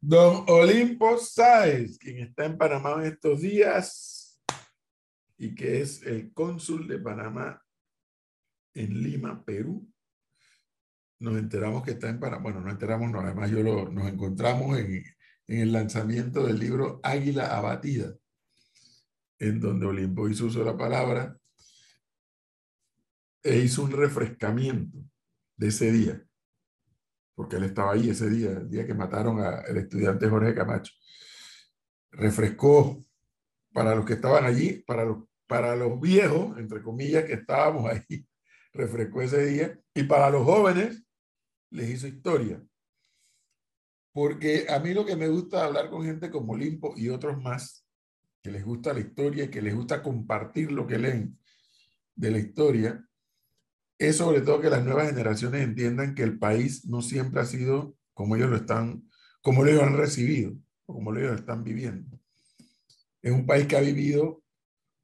Don Olimpo Sáez, quien está en Panamá en estos días y que es el cónsul de Panamá en Lima, Perú. Nos enteramos que está en Panamá. Bueno, no enteramos, no, además yo lo, nos encontramos en, en el lanzamiento del libro Águila Abatida, en donde Olimpo hizo uso de la palabra e hizo un refrescamiento de ese día, porque él estaba ahí ese día, el día que mataron al estudiante Jorge Camacho. Refrescó para los que estaban allí, para los, para los viejos, entre comillas, que estábamos ahí, refrescó ese día, y para los jóvenes les hizo historia. Porque a mí lo que me gusta hablar con gente como Limpo y otros más, que les gusta la historia y que les gusta compartir lo que leen de la historia, sobre todo que las nuevas generaciones entiendan que el país no siempre ha sido como ellos lo están, como ellos han recibido, o como ellos lo están viviendo. Es un país que ha vivido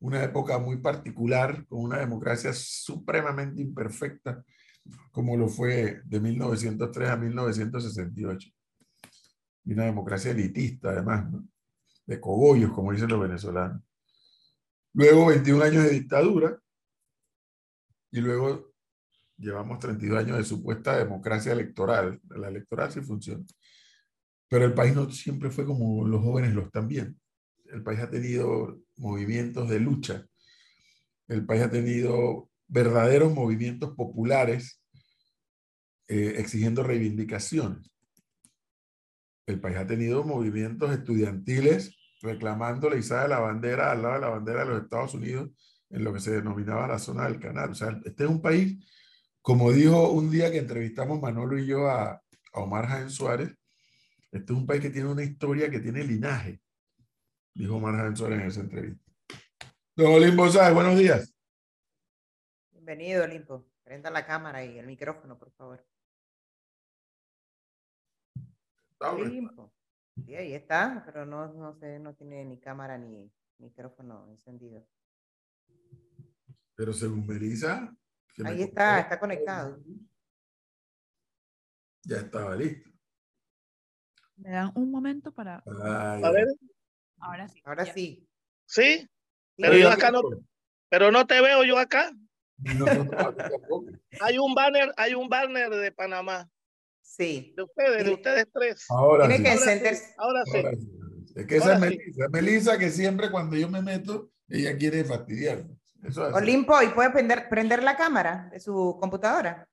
una época muy particular, con una democracia supremamente imperfecta, como lo fue de 1903 a 1968. Y una democracia elitista, además, de cogollos, como dicen los venezolanos. Luego 21 años de dictadura y luego llevamos 32 años de supuesta democracia electoral. La electoral sí funciona. Pero el país no siempre fue como los jóvenes lo están viendo. El país ha tenido movimientos de lucha. El país ha tenido verdaderos movimientos populares eh, exigiendo reivindicaciones. El país ha tenido movimientos estudiantiles reclamando la izada de la bandera al lado de la bandera de los Estados Unidos en lo que se denominaba la zona del canal. O sea, este es un país como dijo un día que entrevistamos Manolo y yo a, a Omar Jaén Suárez, este es un país que tiene una historia que tiene linaje, dijo Omar Jaén Suárez en esa entrevista. Don Olimpo Sáez, buenos días. Bienvenido, Olimpo. Prenda la cámara y el micrófono, por favor. Olimpo. Sí, ahí está, pero no, no, sé, no tiene ni cámara ni micrófono encendido. Pero según Melissa, Ahí está, está conectado. Ya estaba listo. Me dan un momento para. a ver. Ahora sí. Ahora sí. ¿Sí? Pero yo acá no. Pero no te veo yo acá. hay un banner, hay un banner de Panamá. Sí. De ustedes, de ustedes tres. Ahora Tiene sí. que Ahora sí. Ahora sí. Es que esa es Melissa. Melissa que siempre cuando yo me meto, ella quiere fastidiarme. Olimpo, ¿y puede prender, prender la cámara de su computadora?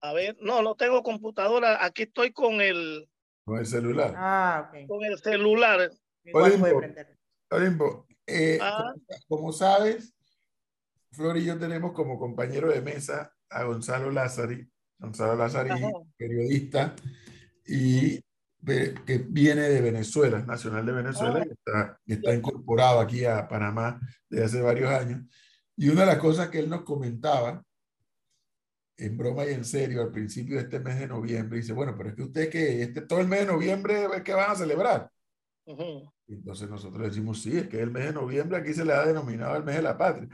A ver, no, no tengo computadora. Aquí estoy con el... Con el celular. Ah, ok. Con el celular. Igual puede prender. Olimpo, eh, Ah. como, como sabes, Flor y yo tenemos como compañero de mesa a Gonzalo Lázari. Gonzalo Lázari, Ajá. periodista, y que viene de Venezuela, nacional de Venezuela, Ah. y está, está incorporado aquí a Panamá desde hace varios años. Y una de las cosas que él nos comentaba, en broma y en serio, al principio de este mes de noviembre, dice, bueno, pero es que usted que este, todo el mes de noviembre, ¿qué van a celebrar? Ujú. Y Entonces nosotros decimos, sí, es que el mes de noviembre aquí se le ha denominado el mes de la patria.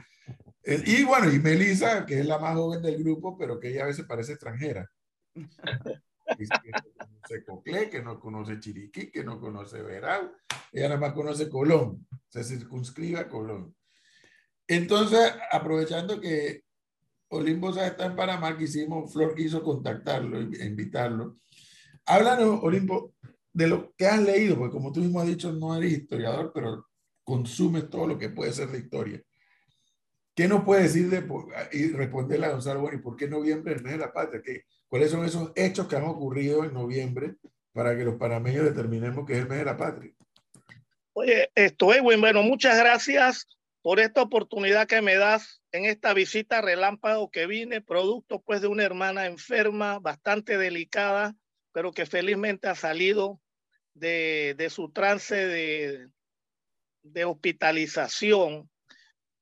Y bueno, y Melissa, que es la más joven del grupo, pero que ella a veces parece extranjera. Dice que no conoce Coclé, que no conoce Chiriquí, que no conoce Verao. Ella nada más conoce Colón. Se circunscribe a Colón. Entonces, aprovechando que Olimpo está en Panamá, quisimos, Flor quiso contactarlo e invitarlo. Háblanos, Olimpo, de lo que has leído, porque como tú mismo has dicho, no eres historiador, pero consumes todo lo que puede ser de historia. ¿Qué nos puede decir de, y responderle a Gonzalo, bueno, ¿y por qué noviembre, el mes de la patria? ¿Qué, ¿Cuáles son esos hechos que han ocurrido en noviembre para que los panameños determinemos que es el mes de la patria? Oye, esto es bueno. Muchas gracias por esta oportunidad que me das en esta visita relámpago que vine, producto pues de una hermana enferma, bastante delicada, pero que felizmente ha salido de, de su trance de, de hospitalización.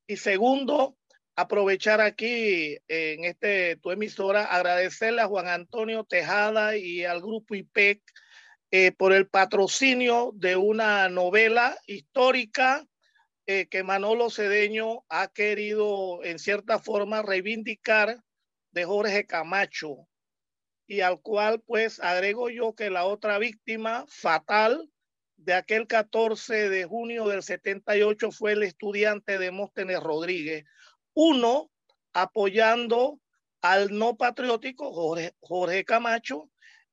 Y segundo, aprovechar aquí en este tu emisora, agradecerle a Juan Antonio Tejada y al grupo IPEC eh, por el patrocinio de una novela histórica eh, que Manolo Cedeño ha querido en cierta forma reivindicar de Jorge Camacho. y al cual pues agrego yo que la otra víctima fatal de aquel 14 de junio del 78 fue el estudiante Demóstenes Rodríguez. Uno, apoyando al no patriótico Jorge, Camacho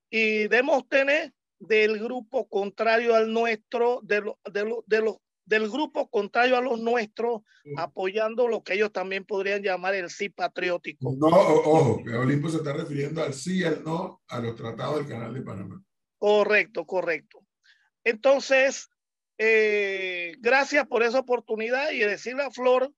y Demóstenes del grupo contrario al nuestro, de, de, de del grupo contrario a los nuestros, apoyando lo que ellos también podrían llamar el sí patriótico. No, ojo, que Olimpo se está refiriendo al sí y al no a los tratados del Canal de Panamá. Correcto, correcto. Entonces, eh, gracias por esa oportunidad y decirle a Flor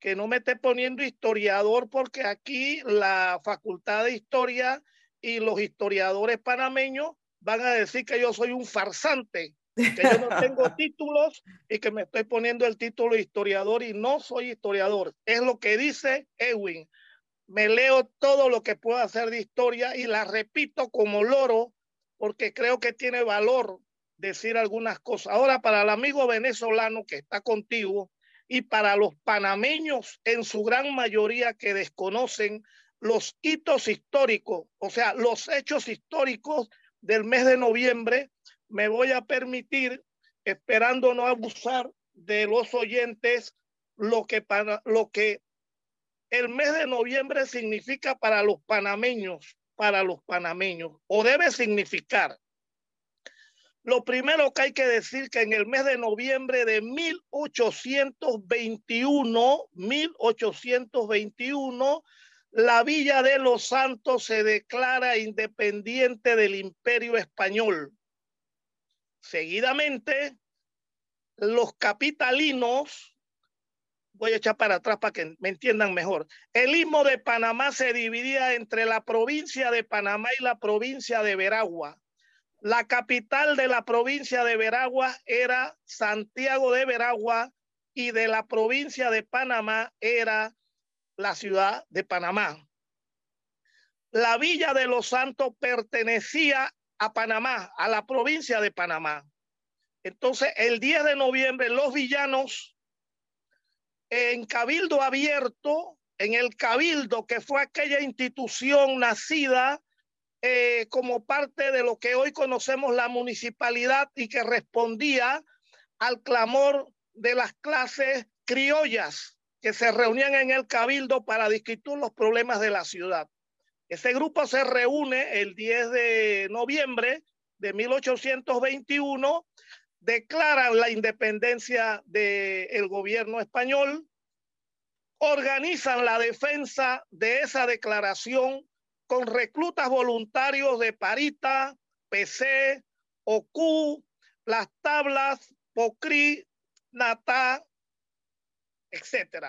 que no me esté poniendo historiador porque aquí la Facultad de Historia y los historiadores panameños van a decir que yo soy un farsante, que yo no tengo títulos y que me estoy poniendo el título de historiador y no soy historiador. Es lo que dice Edwin. Me leo todo lo que puedo hacer de historia y la repito como loro porque creo que tiene valor decir algunas cosas. Ahora, para el amigo venezolano que está contigo, y para los panameños en su gran mayoría que desconocen los hitos históricos, o sea, los hechos históricos del mes de noviembre, me voy a permitir, esperando no abusar de los oyentes, lo que, para, lo que el mes de noviembre significa para los panameños, para los panameños, o debe significar. Lo primero que hay que decir que en el mes de noviembre de 1821, 1821, la Villa de los Santos se declara independiente del Imperio Español. Seguidamente, los capitalinos, voy a echar para atrás para que me entiendan mejor. El istmo de Panamá se dividía entre la provincia de Panamá y la provincia de Veragua. La capital de la provincia de Veragua era Santiago de Veragua y de la provincia de Panamá era la ciudad de Panamá. La villa de los Santos pertenecía a Panamá, a la provincia de Panamá. Entonces, el 10 de noviembre, los villanos en Cabildo Abierto, en el Cabildo, que fue aquella institución nacida eh, como parte de lo que hoy conocemos la municipalidad y que respondía al clamor de las clases criollas que se reunían en el cabildo para discutir los problemas de la ciudad. Ese grupo se reúne el 10 de noviembre de 1821, declaran la independencia del gobierno español, organizan la defensa de esa declaración con reclutas voluntarios de Parita, PC, OCU, Las Tablas, Pocri, Natá, etc.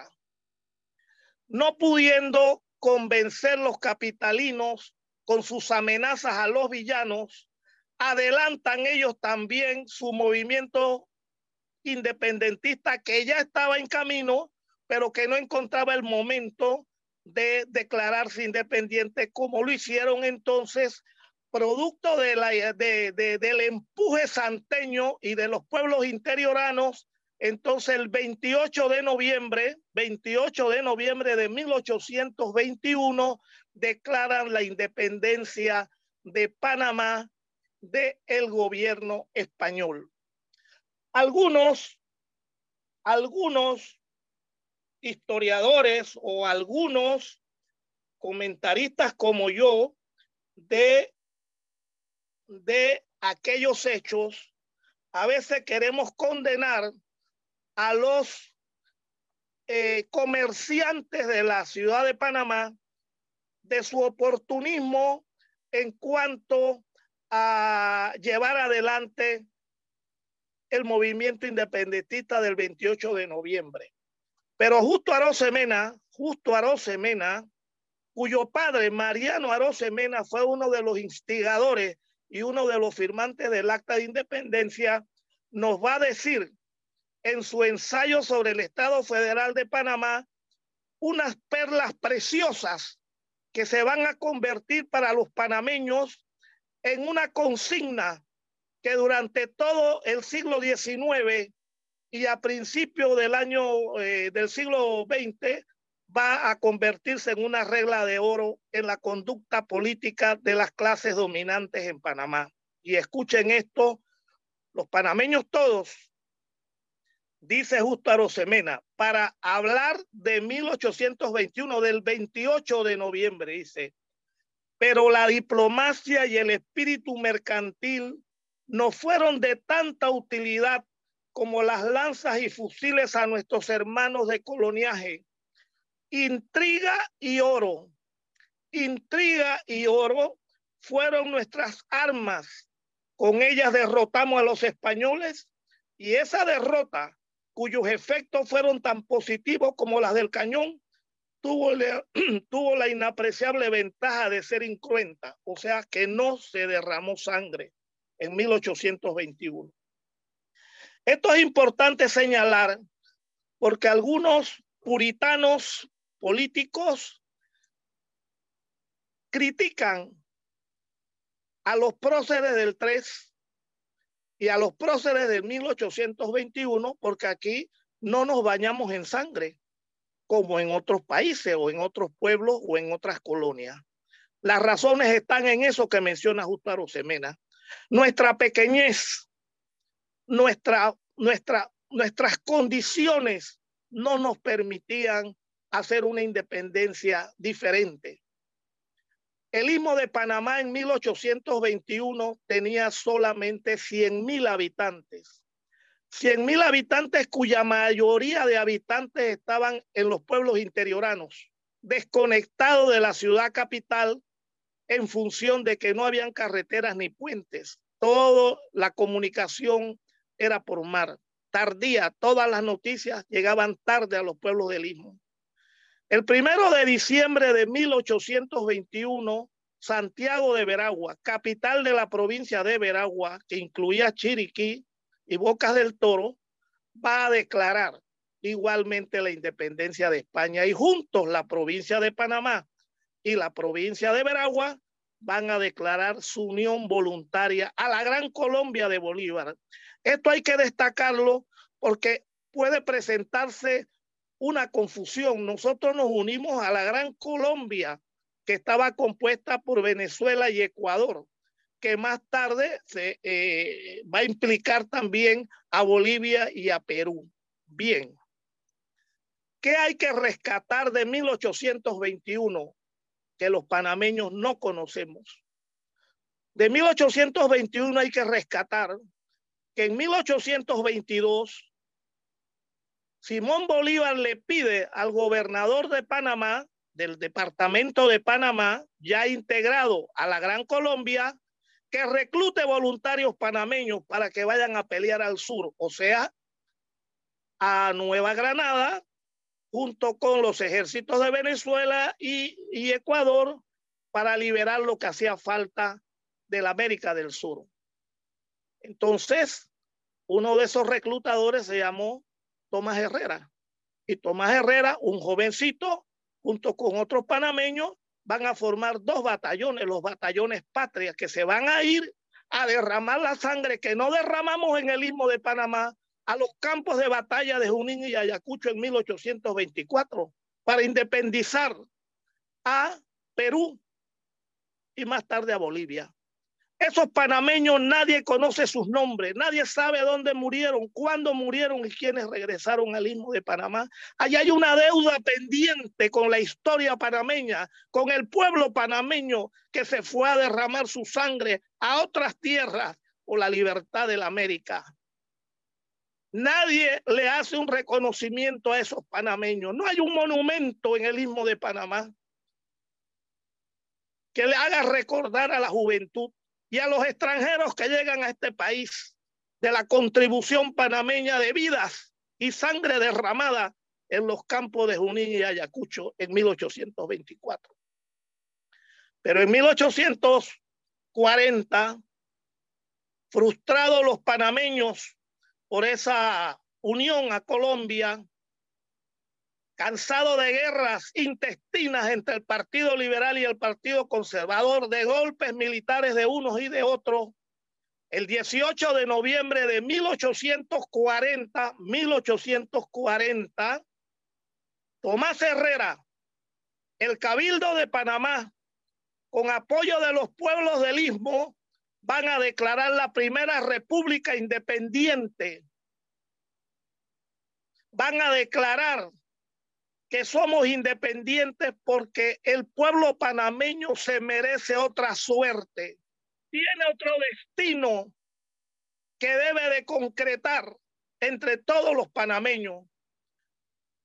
No pudiendo convencer los capitalinos con sus amenazas a los villanos, adelantan ellos también su movimiento independentista que ya estaba en camino, pero que no encontraba el momento de declararse independiente, como lo hicieron entonces, producto de la, de, del empuje santeño y de los pueblos interioranos. Entonces, el 28 de noviembre, 28 de noviembre de 1821, declaran la independencia de Panamá del el gobierno español. Algunos, algunos historiadores o algunos comentaristas como yo de, de aquellos hechos, a veces queremos condenar a los eh, comerciantes de la ciudad de Panamá de su oportunismo en cuanto a llevar adelante el movimiento independentista del 28 de noviembre. Pero justo Arosemena, justo Arosemena, cuyo padre Mariano Arosemena fue uno de los instigadores y uno de los firmantes del acta de independencia, nos va a decir en su ensayo sobre el Estado Federal de Panamá unas perlas preciosas que se van a convertir para los panameños en una consigna que durante todo el siglo XIX y a principios del año eh, del siglo XX va a convertirse en una regla de oro en la conducta política de las clases dominantes en Panamá. Y escuchen esto, los panameños todos, dice Justo Arosemena, para hablar de 1821, del 28 de noviembre, dice, pero la diplomacia y el espíritu mercantil no fueron de tanta utilidad como las lanzas y fusiles a nuestros hermanos de coloniaje. Intriga y oro, intriga y oro fueron nuestras armas. Con ellas derrotamos a los españoles y esa derrota, cuyos efectos fueron tan positivos como las del cañón, tuvo, tuvo la inapreciable ventaja de ser incruenta, o sea que no se derramó sangre en 1821. Esto es importante señalar porque algunos puritanos políticos critican a los próceres del 3 y a los próceres del 1821 porque aquí no nos bañamos en sangre como en otros países o en otros pueblos o en otras colonias. Las razones están en eso que menciona Justo Arosemena. Nuestra pequeñez, nuestra, nuestras condiciones no nos permitían hacer una independencia diferente. El istmo de Panamá en 1821 tenía solamente 100 mil habitantes. 100 mil habitantes cuya mayoría de habitantes estaban en los pueblos interioranos, desconectados de la ciudad capital en función de que no habían carreteras ni puentes. Toda la comunicación era por mar. Tardía, todas las noticias llegaban tarde a los pueblos del Istmo. El primero de diciembre de 1821, Santiago de Veragua, capital de la provincia de Veragua, que incluía Chiriquí, y Bocas del Toro va a declarar igualmente la independencia de España y juntos la provincia de Panamá y la provincia de Veragua van a declarar su unión voluntaria a la Gran Colombia de Bolívar. Esto hay que destacarlo porque puede presentarse una confusión. Nosotros nos unimos a la Gran Colombia que estaba compuesta por Venezuela y Ecuador que más tarde se eh, va a implicar también a Bolivia y a Perú. Bien. ¿Qué hay que rescatar de 1821 que los panameños no conocemos? De 1821 hay que rescatar que en 1822 Simón Bolívar le pide al gobernador de Panamá, del departamento de Panamá, ya integrado a la Gran Colombia, que reclute voluntarios panameños para que vayan a pelear al sur, o sea, a Nueva Granada, junto con los ejércitos de Venezuela y, Ecuador, para liberar lo que hacía falta de la América del Sur. Entonces, uno de esos reclutadores se llamó Tomás Herrera. Y Tomás Herrera, un jovencito, junto con otros panameños, van a formar dos batallones, los batallones patrias, que se van a ir a derramar la sangre que no derramamos en el istmo de Panamá a los campos de batalla de Junín y Ayacucho en 1824 para independizar a Perú y más tarde a Bolivia. Esos panameños nadie conoce sus nombres, nadie sabe dónde murieron, cuándo murieron y quiénes regresaron al istmo de Panamá. Allí hay una deuda pendiente con la historia panameña, con el pueblo panameño que se fue a derramar su sangre a otras tierras por la libertad de la América. Nadie le hace un reconocimiento a esos panameños. No hay un monumento en el istmo de Panamá que le haga recordar a la juventud y a los extranjeros que llegan a este país de la contribución panameña de vidas y sangre derramada en los campos de Junín y Ayacucho en 1824. Pero en 1840, frustrados los panameños por esa unión a Colombia, cansado de guerras intestinas entre el Partido Liberal y el Partido Conservador, de golpes militares de unos y de otros, el 18 de noviembre de 1840, 1840, Tomás Herrera, el Cabildo de Panamá, con apoyo de los pueblos del Istmo, van a declarar la primera república independiente. Van a declarar que somos independientes porque el pueblo panameño se merece otra suerte, tiene otro destino que debe de concretar entre todos los panameños.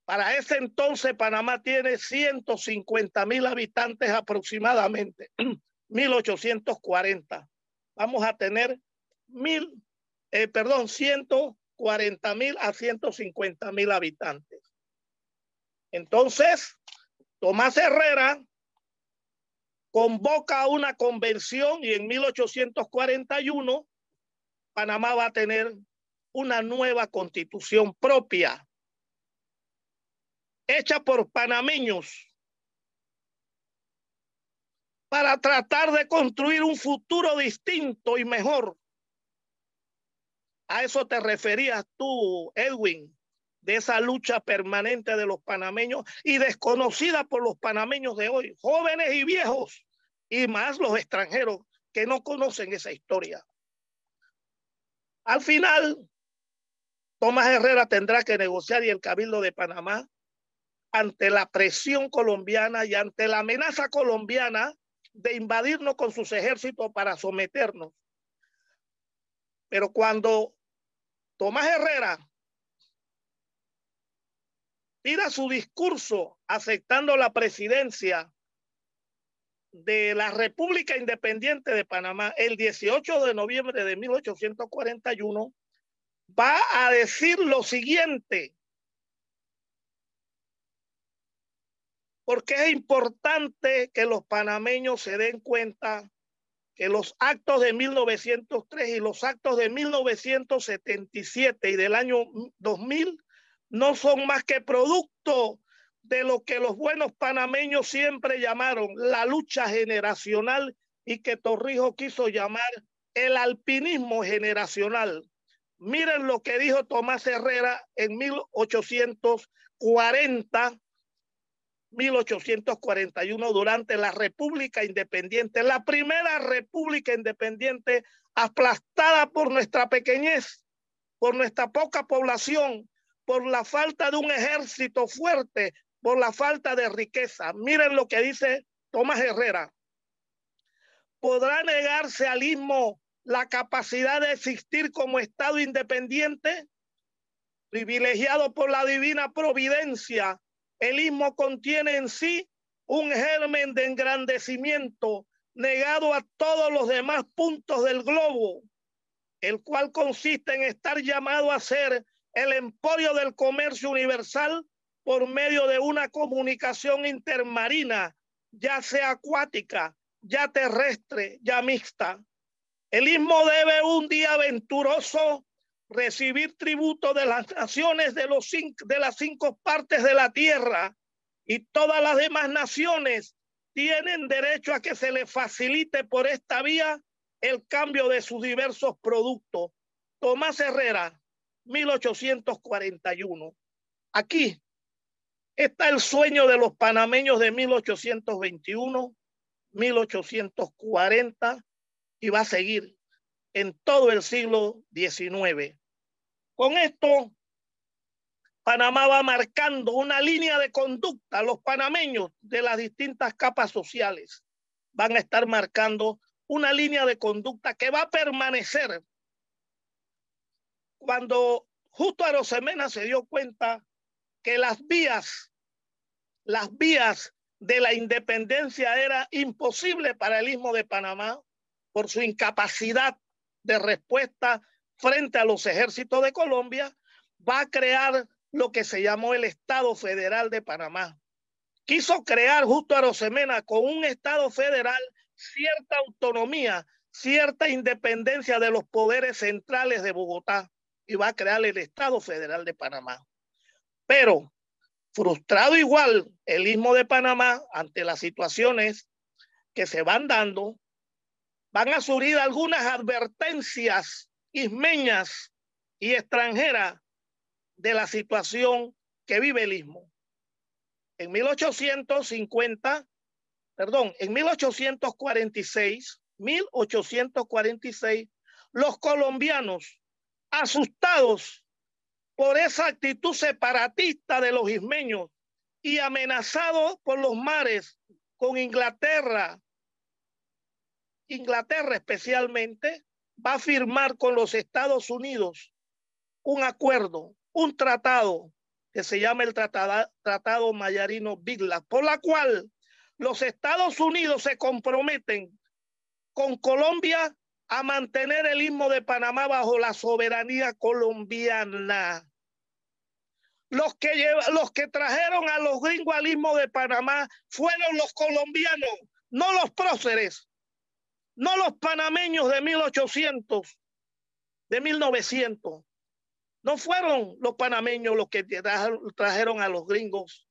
Para ese entonces Panamá tiene 150 mil habitantes aproximadamente, 1840. Vamos a tener mil, eh, perdón, 140 mil a 150 mil habitantes. Entonces, Tomás Herrera convoca una convención y en 1841 Panamá va a tener una nueva constitución propia, hecha por panameños, para tratar de construir un futuro distinto y mejor. A eso te referías tú, Edwin, de esa lucha permanente de los panameños y desconocida por los panameños de hoy, jóvenes y viejos, y más los extranjeros que no conocen esa historia. Al final, Tomás Herrera tendrá que negociar y el Cabildo de Panamá ante la presión colombiana y ante la amenaza colombiana de invadirnos con sus ejércitos para someternos. Pero cuando Tomás Herrera tira su discurso aceptando la presidencia de la República Independiente de Panamá el 18 de noviembre de 1841, va a decir lo siguiente, porque es importante que los panameños se den cuenta que los actos de 1903 y los actos de 1977 y del año 2000 no son más que producto de lo que los buenos panameños siempre llamaron la lucha generacional y que Torrijos quiso llamar el alpinismo generacional. Miren lo que dijo Tomás Herrera en 1840, 1841 durante la República Independiente, la primera República Independiente aplastada por nuestra pequeñez, por nuestra poca población, por la falta de un ejército fuerte, por la falta de riqueza. Miren lo que dice Tomás Herrera. ¿Podrá negarse al istmo la capacidad de existir como Estado independiente? Privilegiado por la divina providencia, el istmo contiene en sí un germen de engrandecimiento negado a todos los demás puntos del globo, el cual consiste en estar llamado a ser el emporio del comercio universal por medio de una comunicación intermarina, ya sea acuática, ya terrestre, ya mixta. El istmo debe un día aventuroso recibir tributo de las naciones de, de las cinco partes de la tierra y todas las demás naciones tienen derecho a que se les facilite por esta vía el cambio de sus diversos productos. Tomás Herrera, 1841. Aquí Está el sueño de los panameños de 1821, 1840 y va a seguir en todo el siglo XIX. Con esto, Panamá va marcando una línea de conducta. Los panameños de las distintas capas sociales van a estar marcando una línea de conducta que va a permanecer. Cuando justo Arosemena se dio cuenta que las vías, las vías de la independencia era imposible para el istmo de Panamá por su incapacidad de respuesta frente a los ejércitos de Colombia, va a crear lo que se llamó el Estado Federal de Panamá. Quiso crear justo a Rosemena con un Estado federal cierta autonomía, cierta independencia de los poderes centrales de Bogotá y va a crear el Estado Federal de Panamá. Pero frustrado igual el istmo de Panamá ante las situaciones que se van dando, van a surgir algunas advertencias ismeñas y extranjeras de la situación que vive el istmo. en 1850, perdón, en 1846, 1846, los colombianos, asustados por esa actitud separatista de los ismeños y amenazados por los mares con Inglaterra, Inglaterra especialmente, va a firmar con los Estados Unidos un acuerdo, un tratado que se llama el Tratado, tratado Mayarino Bigla, por la cual los Estados Unidos se comprometen con Colombia a mantener el istmo de Panamá bajo la soberanía colombiana. Los que, los que trajeron a los gringos al istmo de Panamá fueron los colombianos, no los próceres, no los panameños de 1800, de 1900. No fueron los panameños los que trajeron a los gringos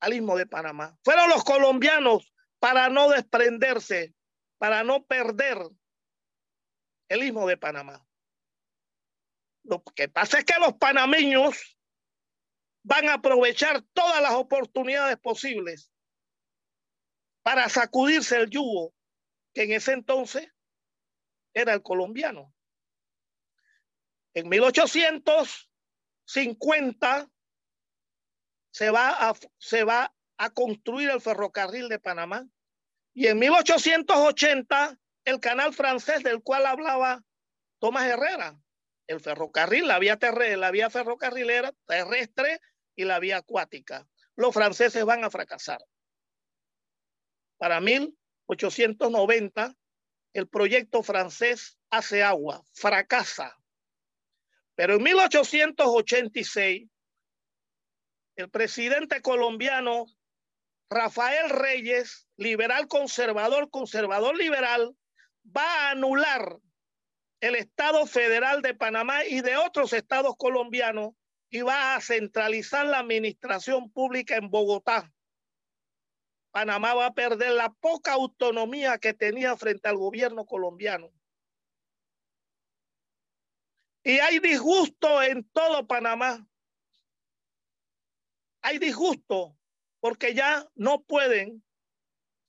al istmo de Panamá. Fueron los colombianos para no desprenderse, para no perder el istmo de Panamá. Lo que pasa es que los panameños van a aprovechar todas las oportunidades posibles para sacudirse el yugo que en ese entonces era el colombiano. En 1850 se va a, se va a construir el ferrocarril de Panamá y en 1880 el canal francés del cual hablaba Tomás Herrera, el ferrocarril, la vía, terrestre, la vía ferrocarrilera terrestre y la vía acuática. Los franceses van a fracasar. Para 1890, el proyecto francés hace agua, fracasa. Pero en 1886, el presidente colombiano Rafael Reyes, liberal conservador, conservador liberal, va a anular el Estado federal de Panamá y de otros estados colombianos y va a centralizar la administración pública en Bogotá. Panamá va a perder la poca autonomía que tenía frente al gobierno colombiano. Y hay disgusto en todo Panamá. Hay disgusto porque ya no pueden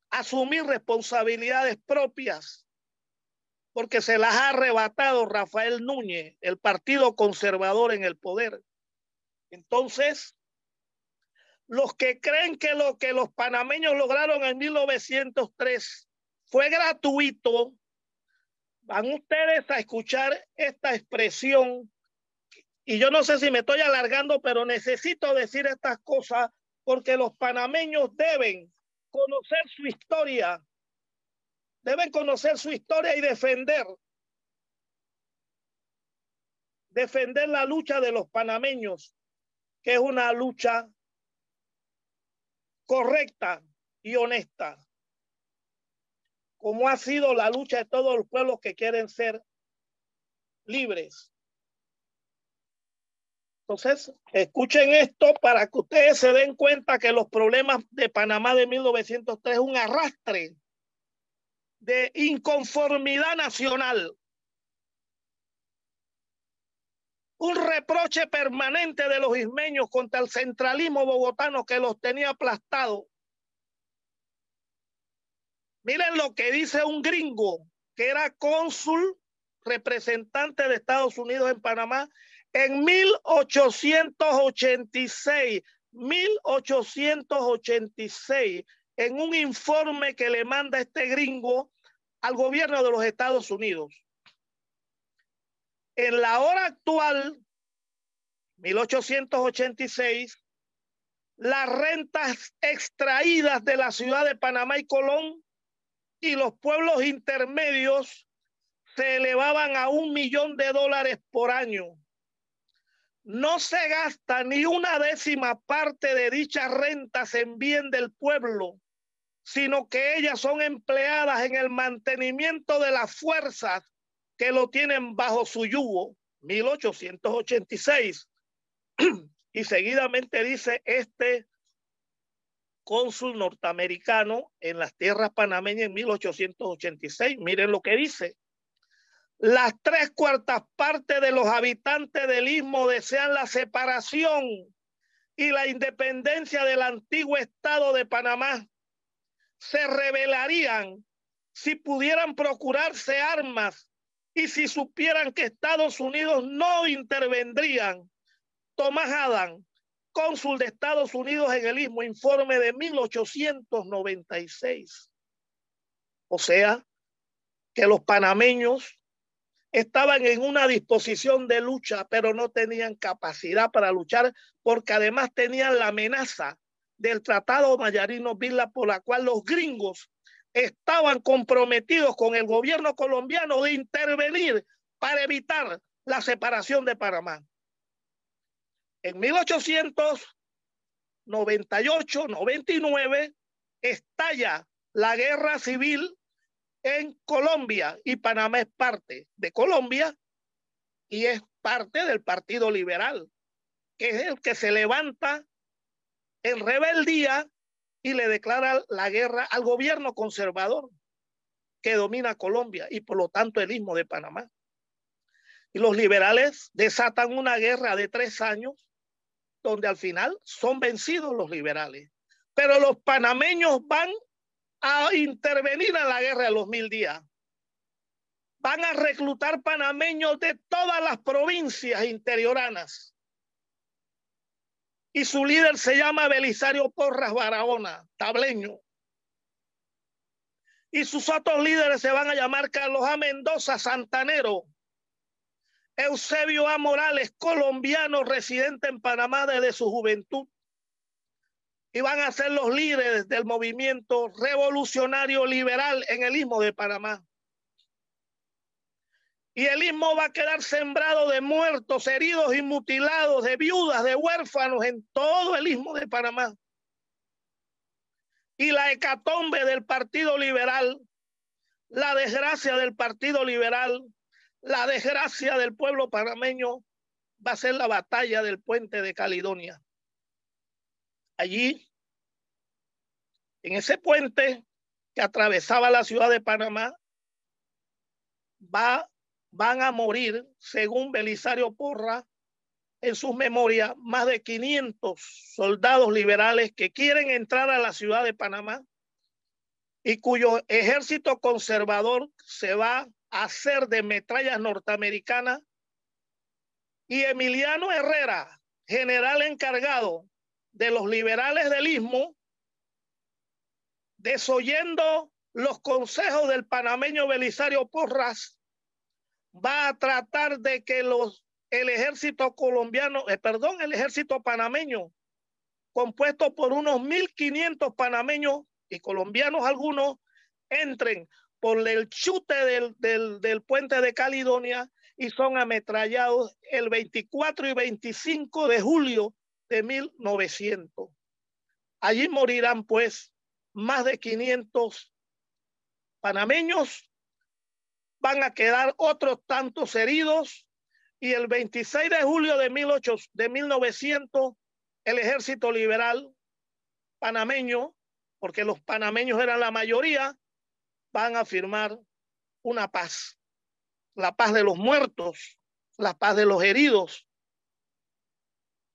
asumir responsabilidades propias porque se las ha arrebatado Rafael Núñez, el Partido Conservador en el poder. Entonces, los que creen que lo que los panameños lograron en 1903 fue gratuito, van ustedes a escuchar esta expresión. Y yo no sé si me estoy alargando, pero necesito decir estas cosas porque los panameños deben conocer su historia, deben conocer su historia y defender, defender la lucha de los panameños, que es una lucha correcta y honesta, como ha sido la lucha de todos los pueblos que quieren ser libres. Entonces, escuchen esto para que ustedes se den cuenta que los problemas de Panamá de 1903 es un arrastre de inconformidad nacional. Un reproche permanente de los ismeños contra el centralismo bogotano que los tenía aplastados. Miren lo que dice un gringo que era cónsul representante de Estados Unidos en Panamá en 1886. 1886 en un informe que le manda este gringo al gobierno de los Estados Unidos. En la hora actual, 1886, las rentas extraídas de la ciudad de Panamá y Colón y los pueblos intermedios se elevaban a un millón de dólares por año. No se gasta ni una décima parte de dichas rentas en bien del pueblo sino que ellas son empleadas en el mantenimiento de las fuerzas que lo tienen bajo su yugo, 1886. y seguidamente dice este cónsul norteamericano en las tierras panameñas en 1886. Miren lo que dice. Las tres cuartas partes de los habitantes del istmo desean la separación y la independencia del antiguo Estado de Panamá se rebelarían si pudieran procurarse armas y si supieran que Estados Unidos no intervendrían. Tomás Adam, cónsul de Estados Unidos en el mismo informe de 1896. O sea, que los panameños estaban en una disposición de lucha, pero no tenían capacidad para luchar porque además tenían la amenaza del Tratado Mayarino Villa por la cual los gringos estaban comprometidos con el gobierno colombiano de intervenir para evitar la separación de Panamá. En 1898, 99, estalla la guerra civil en Colombia y Panamá es parte de Colombia y es parte del Partido Liberal, que es el que se levanta en rebeldía y le declara la guerra al gobierno conservador que domina Colombia y por lo tanto el istmo de Panamá. Y los liberales desatan una guerra de tres años donde al final son vencidos los liberales. Pero los panameños van a intervenir en la guerra de los mil días. Van a reclutar panameños de todas las provincias interioranas y su líder se llama Belisario Porras Barahona, tableño. Y sus otros líderes se van a llamar Carlos A. Mendoza, santanero, Eusebio A. Morales, colombiano, residente en Panamá desde su juventud. Y van a ser los líderes del movimiento revolucionario liberal en el istmo de Panamá y el istmo va a quedar sembrado de muertos, heridos y mutilados, de viudas, de huérfanos en todo el istmo de Panamá. Y la hecatombe del Partido Liberal, la desgracia del Partido Liberal, la desgracia del pueblo panameño va a ser la batalla del puente de Caledonia. Allí, en ese puente que atravesaba la ciudad de Panamá, va van a morir, según Belisario Porra, en sus memorias, más de 500 soldados liberales que quieren entrar a la ciudad de Panamá y cuyo ejército conservador se va a hacer de metrallas norteamericanas. Y Emiliano Herrera, general encargado de los liberales del Istmo, desoyendo los consejos del panameño Belisario Porras, va a tratar de que los el ejército colombiano, eh, perdón, el ejército panameño, compuesto por unos 1.500 panameños y colombianos algunos, entren por el chute del, del, del puente de Caledonia y son ametrallados el 24 y 25 de julio de 1900. Allí morirán pues más de 500 panameños van a quedar otros tantos heridos y el 26 de julio de, 18, de 1900 el ejército liberal panameño, porque los panameños eran la mayoría, van a firmar una paz, la paz de los muertos, la paz de los heridos,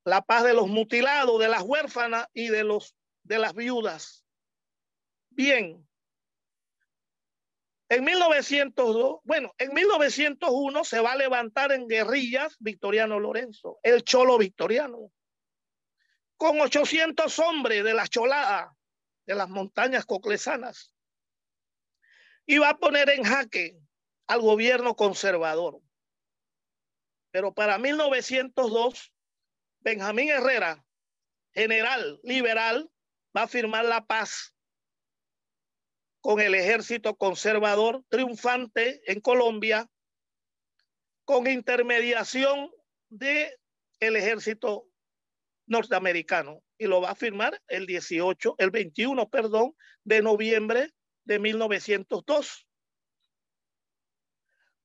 la paz de los mutilados, de las huérfanas y de los de las viudas. Bien, en 1902, bueno, en 1901 se va a levantar en guerrillas Victoriano Lorenzo, el cholo victoriano, con 800 hombres de la cholada de las montañas coclesanas. Y va a poner en jaque al gobierno conservador. Pero para 1902, Benjamín Herrera, general liberal, va a firmar la paz con el ejército conservador triunfante en Colombia, con intermediación de ejército norteamericano y lo va a firmar el 18, el 21, perdón, de noviembre de 1902.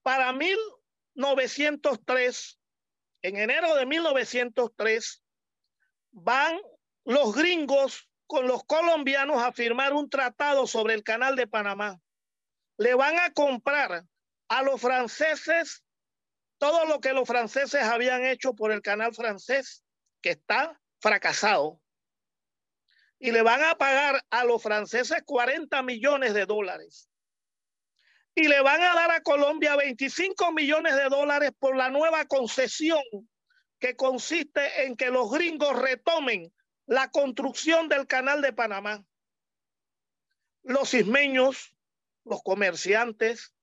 Para 1903, en enero de 1903, van los gringos con los colombianos a firmar un tratado sobre el canal de Panamá. Le van a comprar a los franceses todo lo que los franceses habían hecho por el canal francés, que está fracasado. Y le van a pagar a los franceses 40 millones de dólares. Y le van a dar a Colombia 25 millones de dólares por la nueva concesión que consiste en que los gringos retomen la construcción del canal de Panamá. Los ismeños, los comerciantes,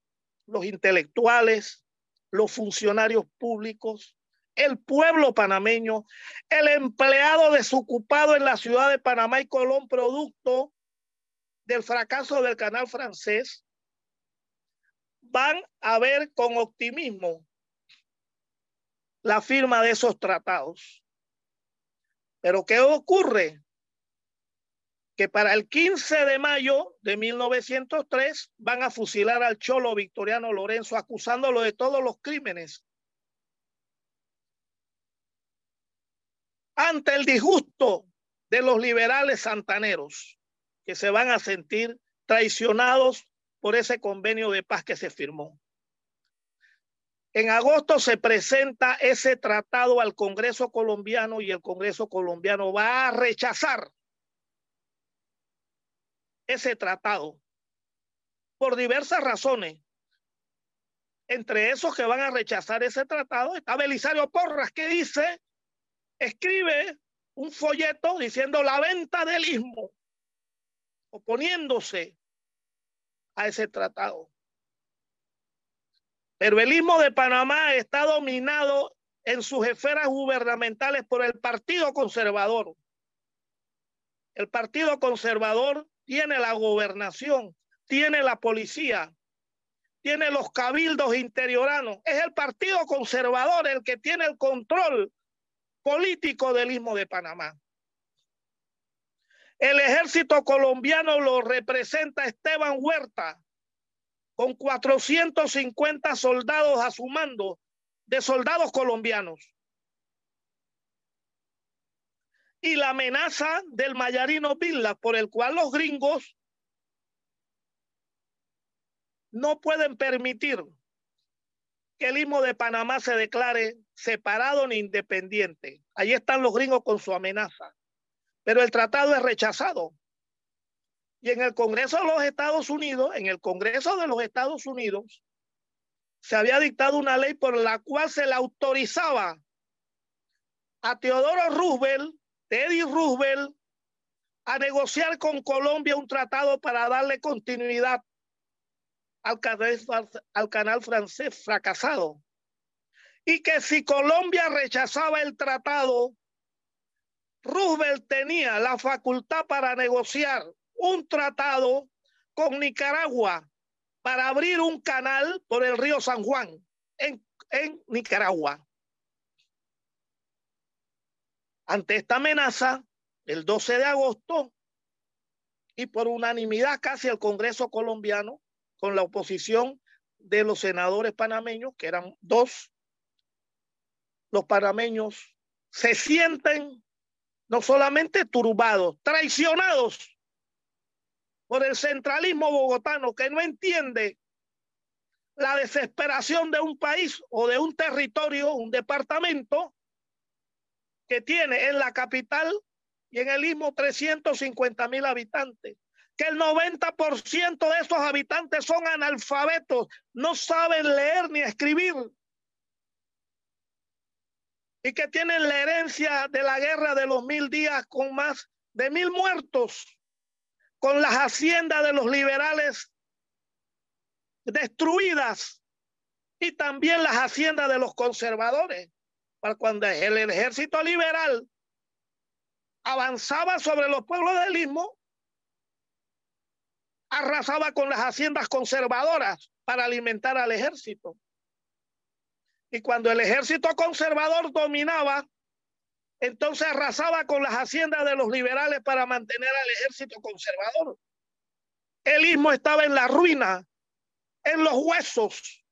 los intelectuales, los funcionarios públicos, el pueblo panameño, el empleado desocupado en la ciudad de Panamá y Colón, producto del fracaso del canal francés, van a ver con optimismo la firma de esos tratados. Pero ¿qué ocurre? Que para el 15 de mayo de 1903 van a fusilar al cholo Victoriano Lorenzo acusándolo de todos los crímenes. Ante el disgusto de los liberales santaneros que se van a sentir traicionados por ese convenio de paz que se firmó. En agosto se presenta ese tratado al Congreso colombiano y el Congreso colombiano va a rechazar ese tratado por diversas razones. Entre esos que van a rechazar ese tratado está Belisario Porras que dice, escribe un folleto diciendo la venta del istmo, oponiéndose a ese tratado. Pero el istmo de Panamá está dominado en sus esferas gubernamentales por el Partido Conservador. El Partido Conservador tiene la gobernación, tiene la policía, tiene los cabildos interioranos. Es el Partido Conservador el que tiene el control político del istmo de Panamá. El ejército colombiano lo representa Esteban Huerta, con 450 soldados a su mando, de soldados colombianos. Y la amenaza del Mayarino Villa, por el cual los gringos no pueden permitir que el istmo de Panamá se declare separado ni independiente. Ahí están los gringos con su amenaza. Pero el tratado es rechazado. Y en el Congreso de los Estados Unidos, en el Congreso de los Estados Unidos, se había dictado una ley por la cual se le autorizaba a Teodoro Roosevelt, Teddy Roosevelt, a negociar con Colombia un tratado para darle continuidad al canal, al canal francés fracasado. Y que si Colombia rechazaba el tratado, Roosevelt tenía la facultad para negociar un tratado con Nicaragua para abrir un canal por el río San Juan en, en Nicaragua. Ante esta amenaza, el 12 de agosto, y por unanimidad casi el Congreso colombiano, con la oposición de los senadores panameños, que eran dos, los panameños se sienten no solamente turbados, traicionados por el centralismo bogotano que no entiende la desesperación de un país o de un territorio, un departamento que tiene en la capital y en el istmo 350 mil habitantes, que el 90% de esos habitantes son analfabetos, no saben leer ni escribir, y que tienen la herencia de la guerra de los mil días con más de mil muertos con las haciendas de los liberales destruidas y también las haciendas de los conservadores. Para cuando el ejército liberal avanzaba sobre los pueblos del istmo, arrasaba con las haciendas conservadoras para alimentar al ejército. Y cuando el ejército conservador dominaba, entonces arrasaba con las haciendas de los liberales para mantener al ejército conservador. El istmo estaba en la ruina, en los huesos.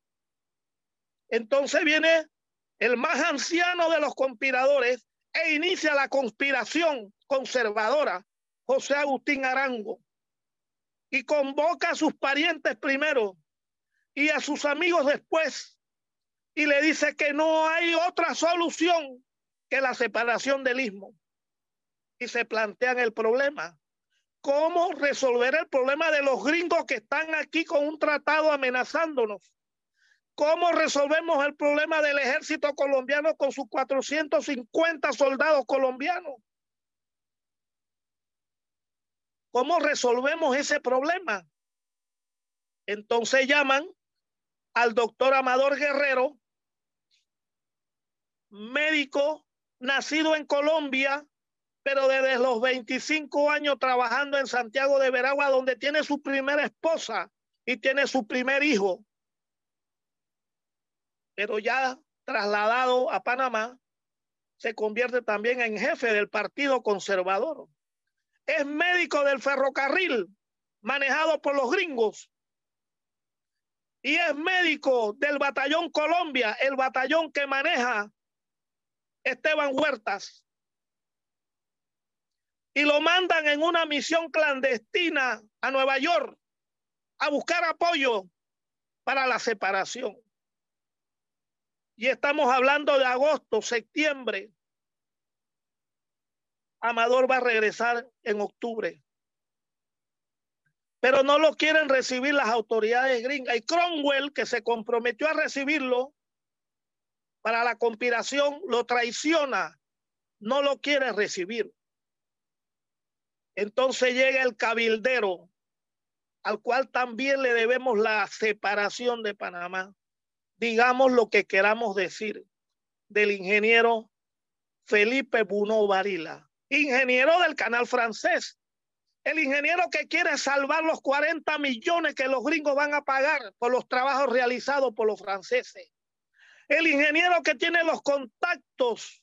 Entonces viene el más anciano de los conspiradores e inicia la conspiración conservadora, José Agustín Arango, y convoca a sus parientes primero y a sus amigos después, y le dice que no hay otra solución que la separación del istmo. y se plantean el problema. ¿Cómo resolver el problema de los gringos que están aquí con un tratado amenazándonos? ¿Cómo resolvemos el problema del ejército colombiano con sus 450 soldados colombianos? ¿Cómo resolvemos ese problema? Entonces llaman al doctor Amador Guerrero, médico nacido en Colombia, pero desde los 25 años trabajando en Santiago de Veragua, donde tiene su primera esposa y tiene su primer hijo. Pero ya trasladado a Panamá, se convierte también en jefe del Partido Conservador es médico del ferrocarril manejado por los gringos. Y es médico del batallón Colombia, el batallón que maneja Esteban Huertas. Y lo mandan en una misión clandestina a Nueva York a buscar apoyo para la separación. Y estamos hablando de agosto, septiembre Amador va a regresar en octubre. Pero no lo quieren recibir las autoridades gringas. Y Cromwell, que se comprometió a recibirlo para la conspiración, lo traiciona. No lo quiere recibir. Entonces llega el cabildero, al cual también le debemos la separación de Panamá. Digamos lo que queramos decir del ingeniero Felipe Buno Varila ingeniero del canal francés. El ingeniero que quiere salvar los 40 millones que los gringos van a pagar por los trabajos realizados por los franceses. El ingeniero que tiene los contactos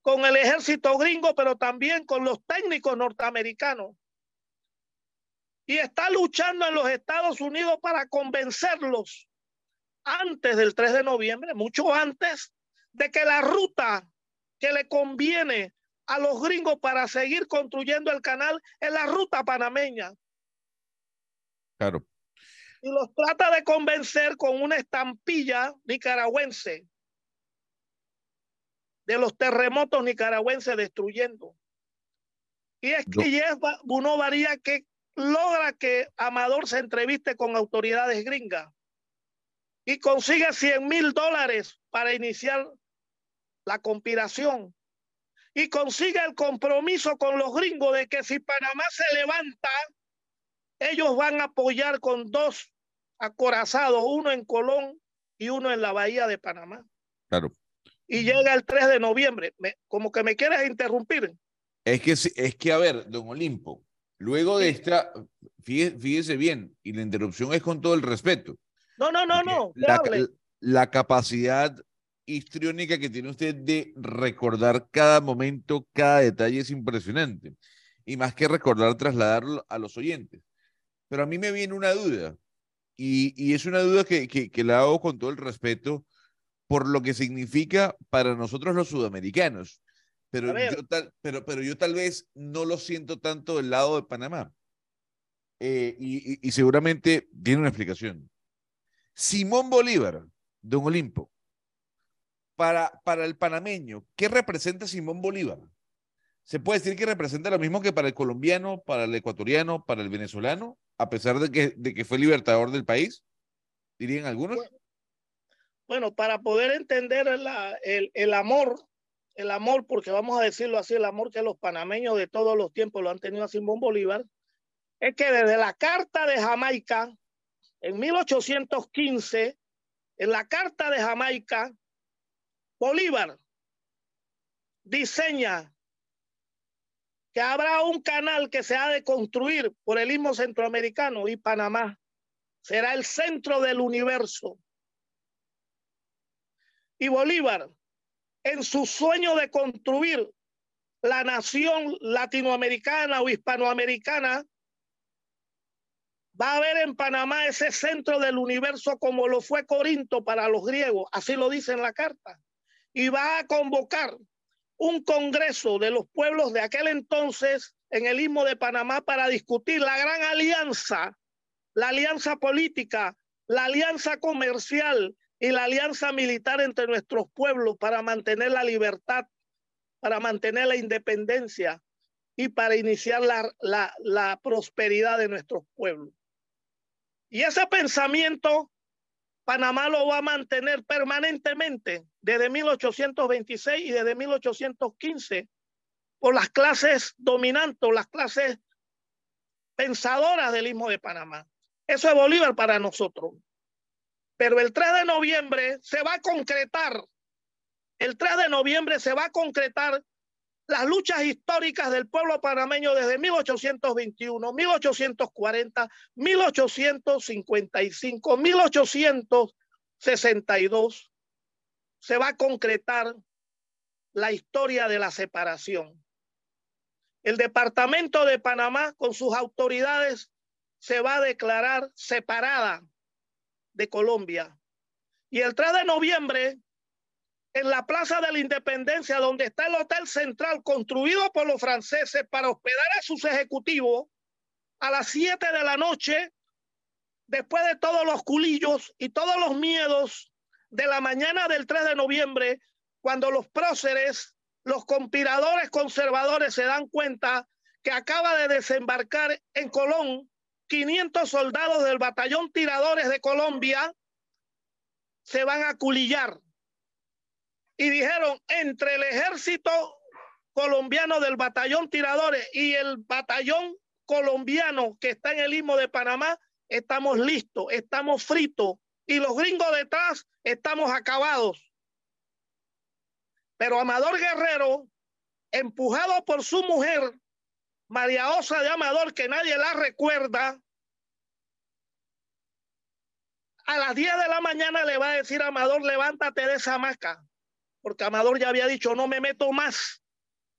con el ejército gringo, pero también con los técnicos norteamericanos. Y está luchando en los Estados Unidos para convencerlos antes del 3 de noviembre, mucho antes de que la ruta que le conviene a los gringos para seguir construyendo el canal en la ruta panameña. Claro. Y los trata de convencer con una estampilla nicaragüense de los terremotos nicaragüenses destruyendo. Y es que lleva uno varía que logra que Amador se entreviste con autoridades gringas y consigue 100 mil dólares para iniciar la conspiración y consigue el compromiso con los gringos de que si Panamá se levanta, ellos van a apoyar con dos acorazados, uno en Colón y uno en la bahía de Panamá. Claro. Y llega el 3 de noviembre. como que me quieres interrumpir. Es que, es que, a ver, don Olimpo, luego de esta, fíjese, bien, y la interrupción es con todo el respeto. No, no, no, no. La, la, capacidad histriónica que tiene usted de recordar cada momento, cada detalle es impresionante. Y más que recordar, trasladarlo a los oyentes. Pero a mí me viene una duda, y, es una duda que, que, la hago con todo el respeto por lo que significa para nosotros los sudamericanos. Pero yo, tal, pero, pero yo tal vez no lo siento tanto del lado de Panamá. Eh, y, y seguramente tiene una explicación. Simón Bolívar, don Olimpo, para, para el panameño, ¿qué representa Simón Bolívar? ¿Se puede decir que representa lo mismo que para el colombiano, para el ecuatoriano, para el venezolano, a pesar de que, de que fue libertador del país? Dirían algunos. Bueno, para poder entender el, el amor, el amor, porque vamos a decirlo así, el amor que los panameños de todos los tiempos lo han tenido a Simón Bolívar, es que desde la Carta de Jamaica, en 1815, en la Carta de Jamaica, Bolívar diseña que habrá un canal que se ha de construir por el istmo centroamericano y Panamá. Será el centro del universo. Y Bolívar, en su sueño de construir la nación latinoamericana o hispanoamericana, va a haber en Panamá ese centro del universo como lo fue Corinto para los griegos. Así lo dice en la carta y va a convocar un congreso de los pueblos de aquel entonces en el istmo de Panamá para discutir la gran alianza, la alianza política, la alianza comercial y la alianza militar entre nuestros pueblos para mantener la libertad para mantener la independencia y para iniciar la, la, la prosperidad de nuestros pueblos. Y ese pensamiento Panamá lo va a mantener permanentemente desde 1826 y desde 1815 por las clases dominantes, las clases pensadoras del Istmo de Panamá. Eso es Bolívar para nosotros. Pero el 3 de noviembre se va a concretar, el 3 de noviembre se va a concretar las luchas históricas del pueblo panameño desde 1821, 1840, 1855, 1862. Se va a concretar la historia de la separación. El departamento de Panamá con sus autoridades se va a declarar separada de Colombia. Y el 3 de noviembre en la Plaza de la Independencia, donde está el Hotel Central construido por los franceses para hospedar a sus ejecutivos, a las 7 de la noche, después de todos los culillos y todos los miedos de la mañana del 3 de noviembre, cuando los próceres, los conspiradores conservadores se dan cuenta que acaba de desembarcar en Colón 500 soldados del batallón tiradores de Colombia, se van a culillar y dijeron entre el ejército colombiano del batallón tiradores y el batallón colombiano que está en el istmo de Panamá, estamos listos, estamos fritos y los gringos detrás estamos acabados. Pero Amador Guerrero, empujado por su mujer, María Osa de Amador, que nadie la recuerda, a las 10 de la mañana le va a decir Amador, levántate de esa hamaca porque Amador ya había dicho, no me meto más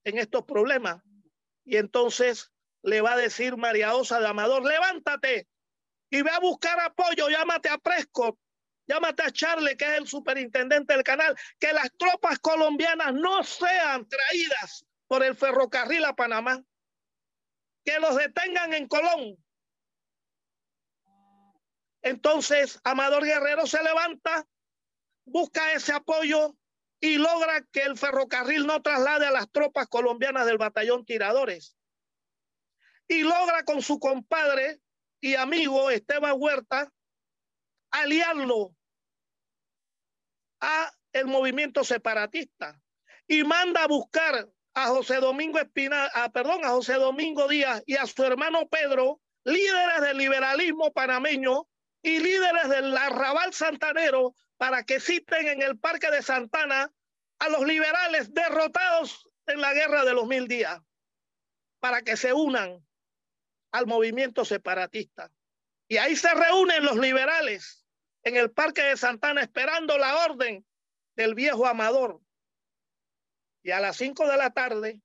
en estos problemas. Y entonces le va a decir María Osa de Amador, levántate y ve a buscar apoyo, llámate a Prescott, llámate a Charlie, que es el superintendente del canal, que las tropas colombianas no sean traídas por el ferrocarril a Panamá, que los detengan en Colón. Entonces, Amador Guerrero se levanta, busca ese apoyo y logra que el ferrocarril no traslade a las tropas colombianas del batallón tiradores. Y logra con su compadre y amigo Esteban Huerta aliarlo a el movimiento separatista y manda a buscar a José Domingo Espina, a, perdón, a José Domingo Díaz y a su hermano Pedro, líderes del liberalismo panameño y líderes del arrabal santanero para que citen en el Parque de Santana a los liberales derrotados en la guerra de los mil días para que se unan al movimiento separatista. Y ahí se reúnen los liberales en el Parque de Santana esperando la orden del viejo Amador. Y a las cinco de la tarde,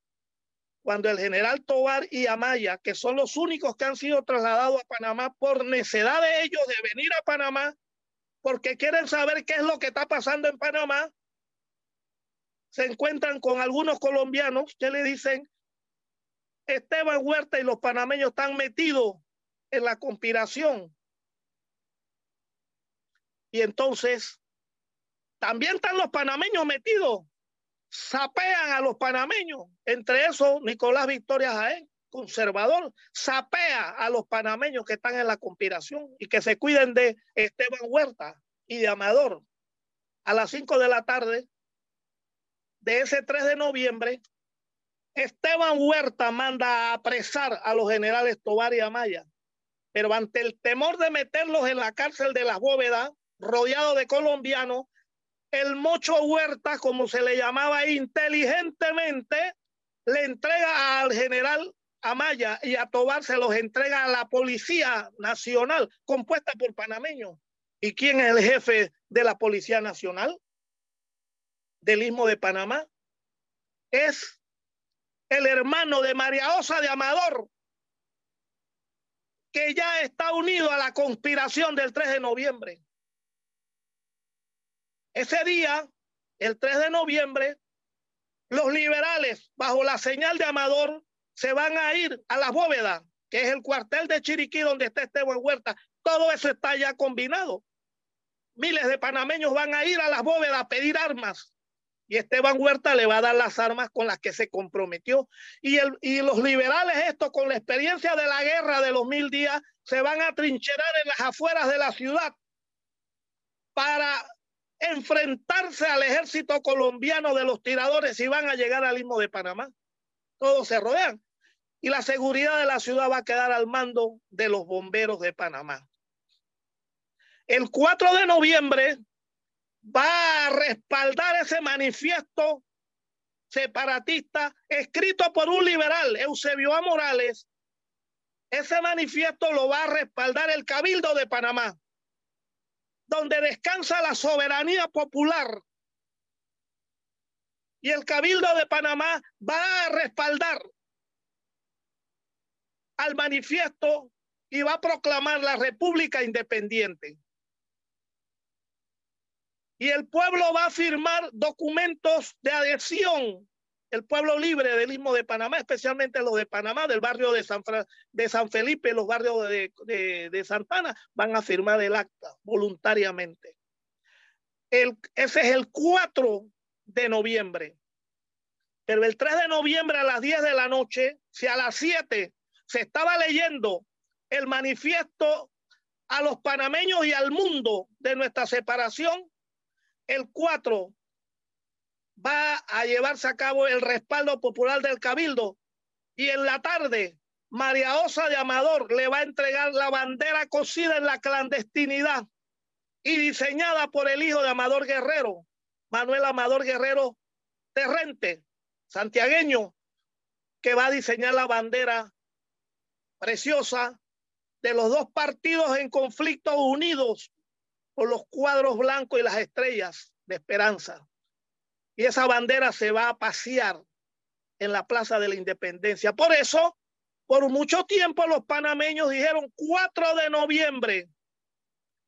cuando el general Tobar y Amaya, que son los únicos que han sido trasladados a Panamá por necesidad de ellos de venir a Panamá, porque quieren saber qué es lo que está pasando en Panamá, se encuentran con algunos colombianos que le dicen, Esteban Huerta y los panameños están metidos en la conspiración. Y entonces, también están los panameños metidos, sapean a los panameños, entre esos Nicolás Victoria Jaén, conservador, sapea a los panameños que están en la conspiración y que se cuiden de Esteban Huerta y de Amador. A las 5 de la tarde de ese 3 de noviembre, Esteban Huerta manda a apresar a los generales Tobar y Amaya, pero ante el temor de meterlos en la cárcel de las bóvedas, rodeado de colombianos, el mocho Huerta, como se le llamaba inteligentemente, le entrega al general Amaya y a Tobar se los entrega a la Policía Nacional, compuesta por panameños. ¿Y quién es el jefe de la Policía Nacional? Del Istmo de Panamá. Es el hermano de María Osa de Amador, que ya está unido a la conspiración del 3 de noviembre. Ese día, el 3 de noviembre, los liberales, bajo la señal de Amador, se van a ir a la bóveda, que es el cuartel de Chiriquí donde está Esteban Huerta. Todo eso está ya combinado. Miles de panameños van a ir a las bóvedas a pedir armas Y Esteban Huerta le va a dar las armas con las que se comprometió. Y, el, y los liberales, esto con la experiencia de la guerra de los mil días, se van a trincherar en las afueras de la ciudad para enfrentarse al ejército colombiano de los tiradores y van a llegar al istmo de Panamá. Todos se rodean. Y la seguridad de la ciudad va a quedar al mando de los bomberos de Panamá. El 4 de noviembre va a respaldar ese manifiesto separatista escrito por un liberal, Eusebio A. Morales. Ese manifiesto lo va a respaldar el Cabildo de Panamá, donde descansa la soberanía popular. Y el Cabildo de Panamá va a respaldar al manifiesto y va a proclamar la República Independiente y el pueblo va a firmar documentos de adhesión. El pueblo libre del Istmo de Panamá, especialmente los de Panamá, del barrio de San, de San Felipe, los barrios de, de, de, Santana, van a firmar el acta voluntariamente. El, ese es el 4 de noviembre. Pero el 3 de noviembre a las 10 de la noche, si a las 7 se estaba leyendo el manifiesto a los panameños y al mundo de nuestra separación, el 4 va a llevarse a cabo el respaldo popular del Cabildo y en la tarde María Osa de Amador le va a entregar la bandera cosida en la clandestinidad y diseñada por el hijo de Amador Guerrero, Manuel Amador Guerrero Terrente, santiagueño, que va a diseñar la bandera preciosa de los dos partidos en conflicto unidos por los cuadros blancos y las estrellas de esperanza. Y esa bandera se va a pasear en la Plaza de la Independencia. Por eso, por mucho tiempo los panameños dijeron 4 de noviembre,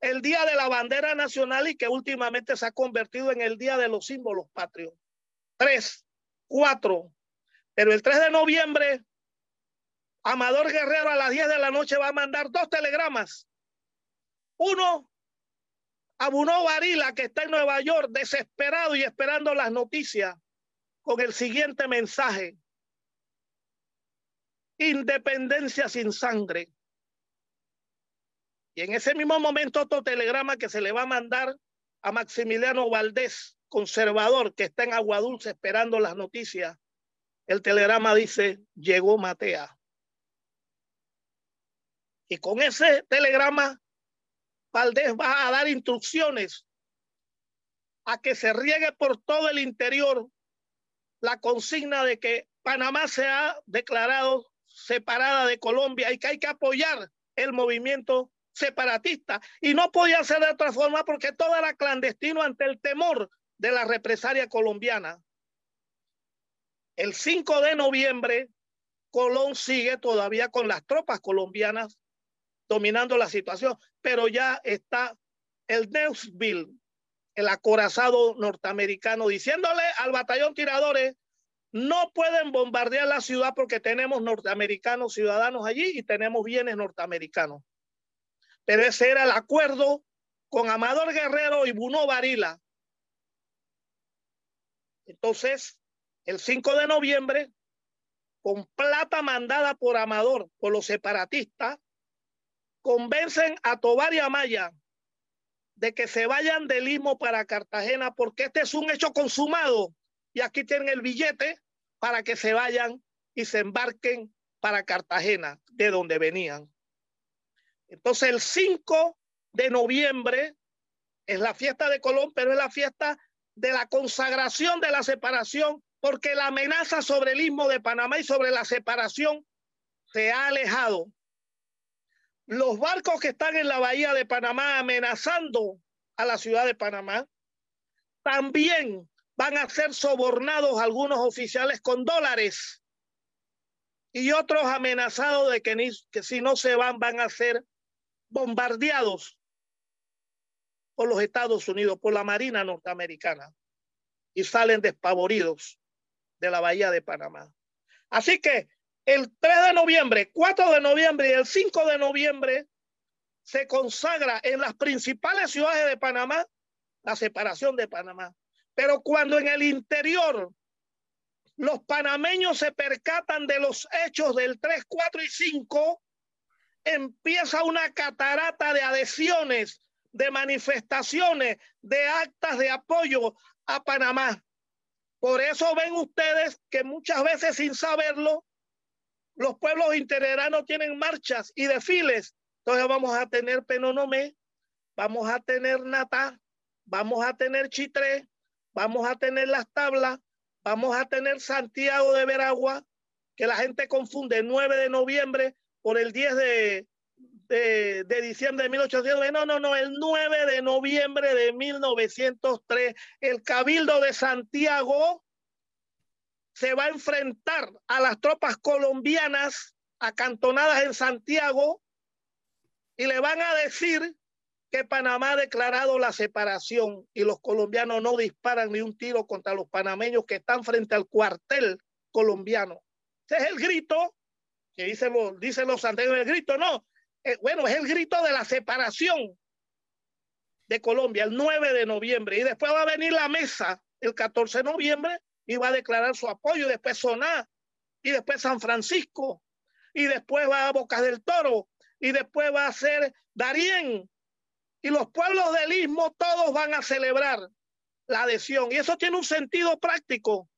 el día de la bandera nacional y que últimamente se ha convertido en el día de los símbolos patrios. 3, 4. Pero el 3 de noviembre, Amador Guerrero a las 10 de la noche va a mandar dos telegramas. Uno a Bruno Varila, que está en Nueva York, desesperado y esperando las noticias, con el siguiente mensaje. Independencia sin sangre. Y en ese mismo momento otro telegrama que se le va a mandar a Maximiliano Valdés, conservador, que está en Agua Dulce esperando las noticias. El telegrama dice, llegó Matea. Y con ese telegrama Valdés va a dar instrucciones a que se riegue por todo el interior la consigna de que Panamá se ha declarado separada de Colombia y que hay que apoyar el movimiento separatista. Y no podía ser de otra forma porque todo era clandestino ante el temor de la represalia colombiana. El 5 de noviembre, Colón sigue todavía con las tropas colombianas dominando la situación, pero ya está el Neussville, el acorazado norteamericano, diciéndole al batallón tiradores, no pueden bombardear la ciudad porque tenemos norteamericanos ciudadanos allí y tenemos bienes norteamericanos. Pero ese era el acuerdo con Amador Guerrero y Bruno Varila. Entonces, el 5 de noviembre, con plata mandada por Amador, por los separatistas, convencen a Tobar y Amaya de que se vayan del Istmo para Cartagena porque este es un hecho consumado y aquí tienen el billete para que se vayan y se embarquen para Cartagena, de donde venían. Entonces el 5 de noviembre es la fiesta de Colón, pero es la fiesta de la consagración de la separación, porque la amenaza sobre el istmo de Panamá y sobre la separación se ha alejado los barcos que están en la bahía de Panamá amenazando a la ciudad de Panamá, también van a ser sobornados algunos oficiales con dólares y otros amenazados de que, si no se van van a ser bombardeados por los Estados Unidos, por la Marina norteamericana y salen despavoridos de la bahía de Panamá. Así que el 3 de noviembre, 4 de noviembre y el 5 de noviembre se consagra en las principales ciudades de Panamá la separación de Panamá. Pero cuando en el interior los panameños se percatan de los hechos del 3, 4 y 5, empieza una catarata de adhesiones, de manifestaciones, de actas de apoyo a Panamá. Por eso ven ustedes que muchas veces sin saberlo, los pueblos integranos tienen marchas y desfiles. Entonces vamos a tener Penonomé, vamos a tener Nata, vamos a tener Chitré, vamos a tener las tablas, vamos a tener Santiago de Veragua, que la gente confunde 9 de noviembre por el 10 de, de, de, diciembre de 1800. No, no, no, el 9 de noviembre de 1903, el Cabildo de Santiago se va a enfrentar a las tropas colombianas acantonadas en Santiago y le van a decir que Panamá ha declarado la separación y los colombianos no disparan ni un tiro contra los panameños que están frente al cuartel colombiano. Ese es el grito que dicen los, dicen el grito no, eh, bueno, es el grito de la separación de Colombia el 9 de noviembre y después va a venir la mesa el 14 de noviembre va a declarar su apoyo, después Soná, y después San Francisco, y después va a Bocas del Toro, y después va a ser Darién, y los pueblos del Istmo todos van a celebrar la adhesión. Y eso tiene un sentido práctico,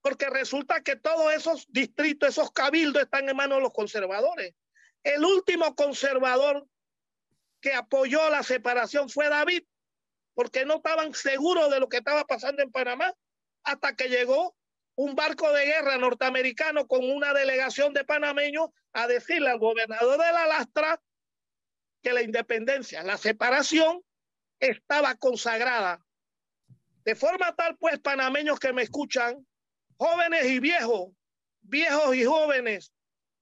porque resulta que todos esos distritos, esos cabildos están en manos de los conservadores. El último conservador que apoyó la separación fue David, porque no estaban seguros de lo que estaba pasando en Panamá hasta que llegó un barco de guerra norteamericano con una delegación de panameños a decirle al gobernador de la lastra que la independencia, la separación estaba consagrada. De forma tal, pues, panameños que me escuchan, jóvenes y viejos, viejos y jóvenes,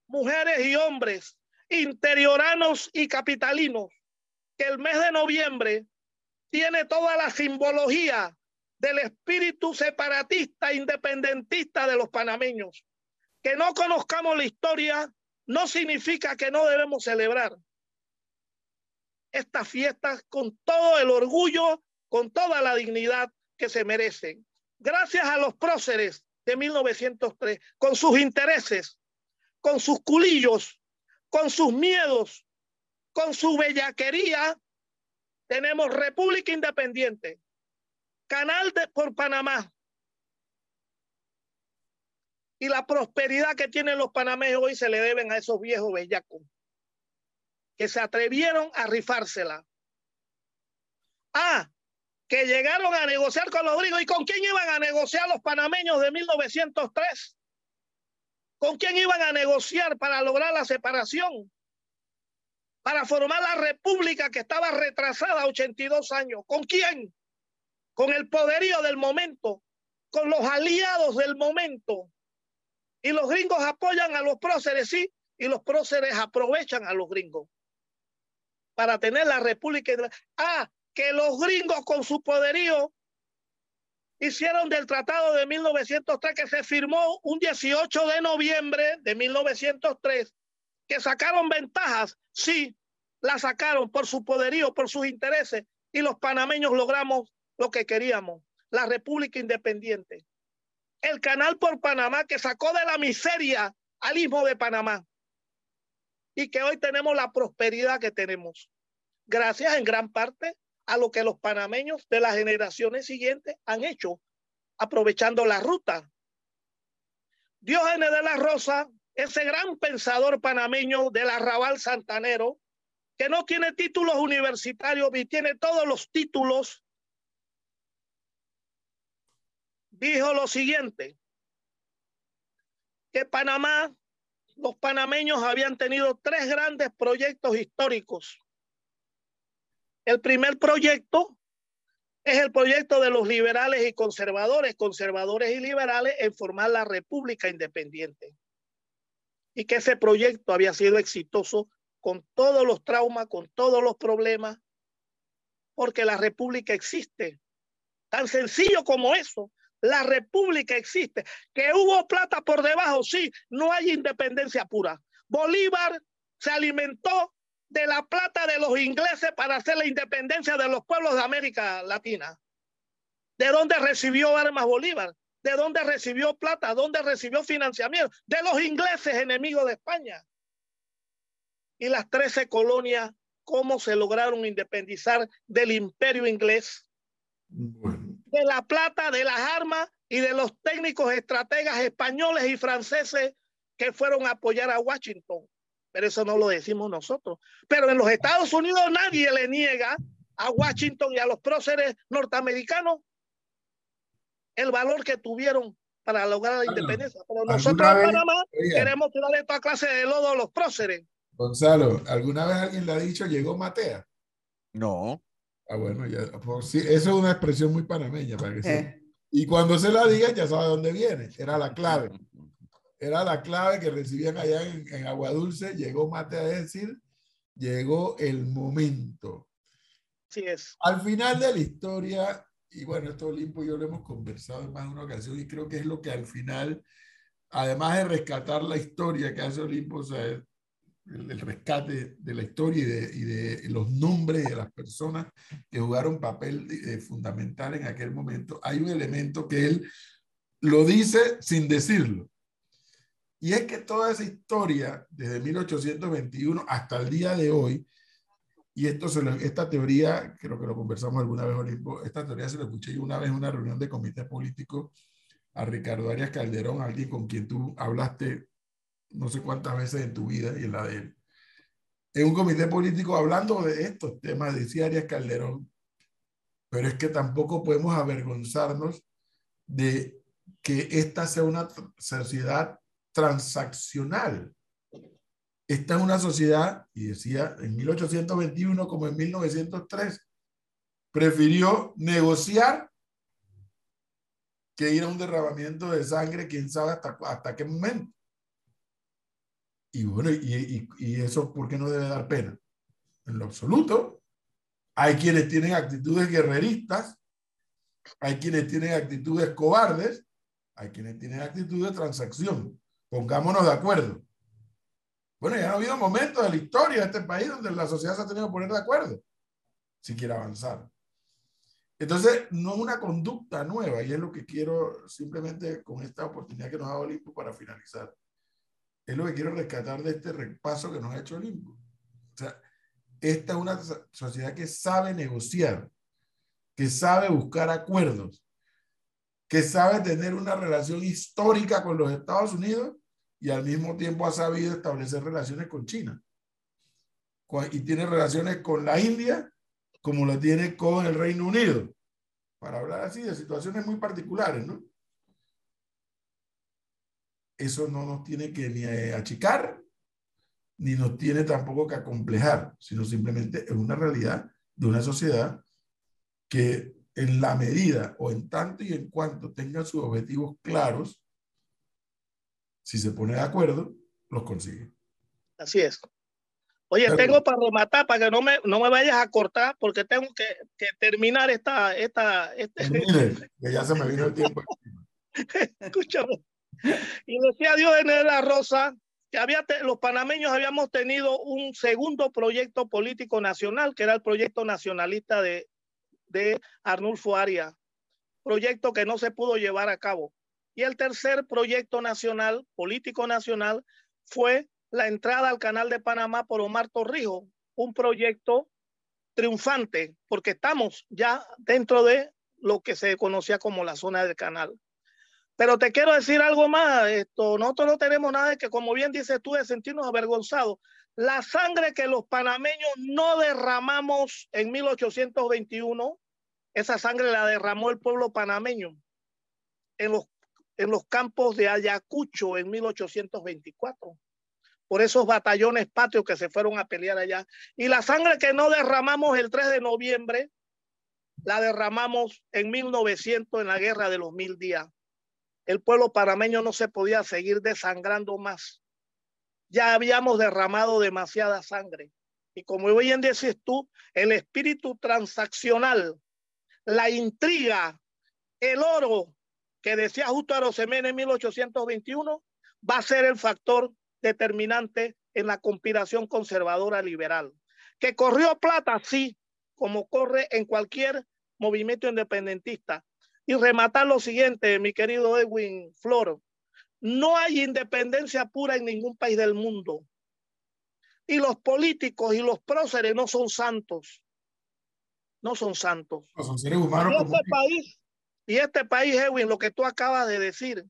mujeres y hombres, interioranos y capitalinos, que el mes de noviembre tiene toda la simbología del espíritu separatista, independentista de los panameños. Que no conozcamos la historia no significa que no debemos celebrar estas fiestas con todo el orgullo, con toda la dignidad que se merecen. Gracias a los próceres de 1903, con sus intereses, con sus culillos, con sus miedos, con su bellaquería, tenemos República Independiente, Canal de, por Panamá. Y la prosperidad que tienen los panameños hoy se le deben a esos viejos bellacos que se atrevieron a rifársela. Ah, que llegaron a negociar con los gringos. ¿Y con quién iban a negociar los panameños de 1903? ¿Con quién iban a negociar para lograr la separación? Para formar la república que estaba retrasada 82 años. ¿Con quién? Con el poderío del momento, con los aliados del momento. Y los gringos apoyan a los próceres, sí, y los próceres aprovechan a los gringos para tener la república. Ah, que los gringos con su poderío hicieron del tratado de 1903 que se firmó un 18 de noviembre de 1903, que sacaron ventajas, sí, la sacaron por su poderío, por sus intereses, y los panameños logramos lo que queríamos, la República Independiente. El canal por Panamá que sacó de la miseria al istmo de Panamá y que hoy tenemos la prosperidad que tenemos. Gracias en gran parte a lo que los panameños de las generaciones siguientes han hecho, aprovechando la ruta. Diógenes de la Rosa, ese gran pensador panameño del arrabal santanero, que no tiene títulos universitarios y tiene todos los títulos dijo lo siguiente, que Panamá, los panameños habían tenido tres grandes proyectos históricos. El primer proyecto es el proyecto de los liberales y conservadores, conservadores y liberales, en formar la República Independiente. Y que ese proyecto había sido exitoso con todos los traumas, con todos los problemas, porque la República existe. Tan sencillo como eso. La república existe. Que hubo plata por debajo, sí, no hay independencia pura. Bolívar se alimentó de la plata de los ingleses para hacer la independencia de los pueblos de América Latina. ¿De dónde recibió armas Bolívar? ¿De dónde recibió plata? ¿Dónde recibió financiamiento? De los ingleses enemigos de España. Y las 13 colonias, ¿cómo se lograron independizar del imperio inglés? De la plata, de las armas y de los técnicos estrategas españoles y franceses que fueron a apoyar a Washington. Pero eso no lo decimos nosotros. Pero en los Estados Unidos nadie le niega a Washington y a los próceres norteamericanos el valor que tuvieron para lograr la independencia. Pero nosotros en Panamá queremos tirarle toda clase de lodo a los próceres. Gonzalo, ¿alguna vez alguien le ha dicho llegó Matea? No. Ah, bueno, ya, pues, sí, eso es una expresión muy panameña para que eh. Y cuando se la diga, ya sabe dónde viene. Era la clave. Era la clave que recibían allá en, en Agua Dulce. Llegó Matea a decir, llegó el momento. Sí es. Al final de la historia, y bueno, esto Olimpo y yo lo hemos conversado en más de una ocasión y creo que es lo que al final, además de rescatar la historia que hace Olimpo, o sea, el, rescate de la historia y de, los nombres de las personas que jugaron papel eh, fundamental en aquel momento, hay un elemento que él lo dice sin decirlo. Y es que toda esa historia, desde 1821 hasta el día de hoy, y esto se esta teoría, creo que lo conversamos alguna vez, Olimpo, esta teoría se lo escuché yo una vez en una reunión de comité político a Ricardo Arias Calderón, alguien con quien tú hablaste no sé cuántas veces en tu vida y en la de él. En un comité político hablando de estos temas, decía Arias Calderón, pero es que tampoco podemos avergonzarnos de que esta sea una sociedad transaccional esta es una sociedad, y decía en 1821 como en 1903, prefirió negociar que ir a un derramamiento de sangre, quién sabe hasta, hasta qué momento. Y bueno, y, y, eso, ¿por qué no debe dar pena? En lo absoluto. Hay quienes tienen actitudes guerreristas, hay quienes tienen actitudes cobardes, hay quienes tienen actitudes de transacción. Pongámonos de acuerdo. Bueno, ya ha habido momentos de la historia de este país donde la sociedad se ha tenido que poner de acuerdo si quiere avanzar. Entonces, no es una conducta nueva y es lo que quiero simplemente con esta oportunidad que nos ha dado Olimpo para finalizar. Es lo que quiero rescatar de este repaso que nos ha hecho Olimpo. O sea, esta es una sociedad que sabe negociar, que sabe buscar acuerdos, que sabe tener una relación histórica con los Estados Unidos y al mismo tiempo ha sabido establecer relaciones con China. Y tiene relaciones con la India como lo tiene con el Reino Unido. Para hablar así de situaciones muy particulares, ¿no? Eso no nos tiene que ni achicar, ni nos tiene tampoco que acomplejar, sino simplemente es una realidad de una sociedad que en la medida o en tanto y en cuanto tenga sus objetivos claros, si se pone de acuerdo, los consigue. Así es. Oye, tengo para rematar, para que no me, no me vayas a cortar, porque tengo que, que terminar esta... esta este... que ya se me vino el tiempo. Escúchame. Y decía Dios en la Rosa que había los panameños habíamos tenido un segundo proyecto político nacional, que era el proyecto nacionalista de, de Arnulfo Arias, proyecto que no se pudo llevar a cabo. Y el tercer proyecto nacional, político nacional, fue la entrada al canal de Panamá por Omar Torrijos, un proyecto triunfante, porque estamos ya dentro de lo que se conocía como la zona del canal. Pero te quiero decir algo más, esto, nosotros no tenemos nada de que, como bien dices tú, de sentirnos avergonzados. La sangre que los panameños no derramamos en 1821, esa sangre la derramó el pueblo panameño en los en los campos de Ayacucho en 1824 por esos batallones patrios que se fueron a pelear allá. Y la sangre que no derramamos el 3 de noviembre, la derramamos en 1900 en la guerra de los mil días. El pueblo parameño no se podía seguir desangrando más. Ya habíamos derramado demasiada sangre. Y como bien dices tú, el espíritu transaccional, la intriga, el oro, que decía justo Arosemena en 1821, va a ser el factor determinante en la conspiración conservadora liberal. Que corrió plata, sí, como corre en cualquier movimiento independentista, y rematar lo siguiente, mi querido Edwin Flor. No hay independencia pura en ningún país del mundo. Y los políticos y los próceres no son santos. No son santos. No son seres humanos. Y este país, y este país, Edwin, lo que tú acabas de decir,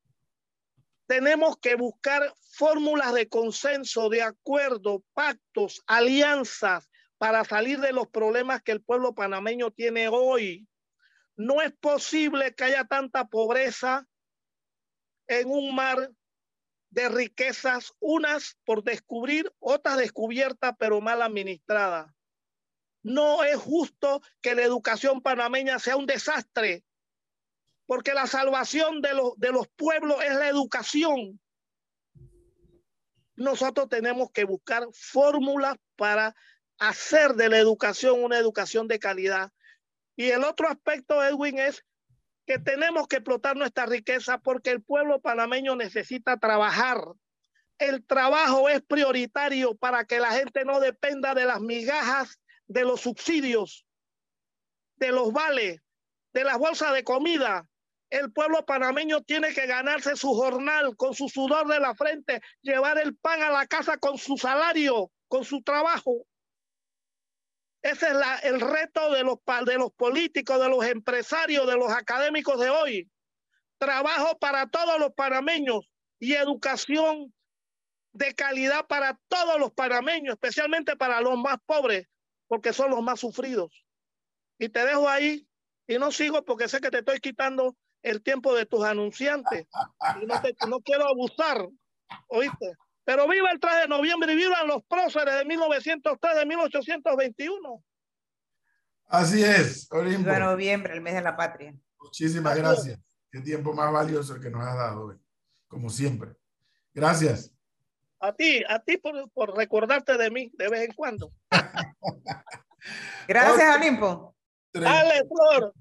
tenemos que buscar fórmulas de consenso, de acuerdo, pactos, alianzas para salir de los problemas que el pueblo panameño tiene hoy. No es posible que haya tanta pobreza en un mar de riquezas, unas por descubrir, otras descubiertas, pero mal administradas. No es justo que la educación panameña sea un desastre porque la salvación de los, de los pueblos es la educación. Nosotros tenemos que buscar fórmulas para hacer de la educación una educación de calidad. Y el otro aspecto, Edwin, es que tenemos que explotar nuestra riqueza porque el pueblo panameño necesita trabajar. El trabajo es prioritario para que la gente no dependa de las migajas, de los subsidios, de los vales, de las bolsas de comida el pueblo panameño tiene que ganarse su jornal con su sudor de la frente, llevar el pan a la casa con su salario, con su trabajo. Ese es el reto de los, de los políticos, de los empresarios, de los académicos de hoy. Trabajo para todos los panameños y educación de calidad para todos los panameños, especialmente para los más pobres, porque son los más sufridos. Y te dejo ahí y no sigo porque sé que te estoy quitando el tiempo de tus anunciantes. no, no quiero abusar, ¿oíste? Pero viva el 3 de noviembre y vivan los próceres de 1903, de 1821. Así es, Olimpo. Viva noviembre, el mes de la patria. Muchísimas gracias. Qué tiempo más valioso el que nos has dado hoy, como siempre. Gracias. A ti, a ti por, por recordarte de mí de vez en cuando. gracias, Olimpo. Dale, Flor.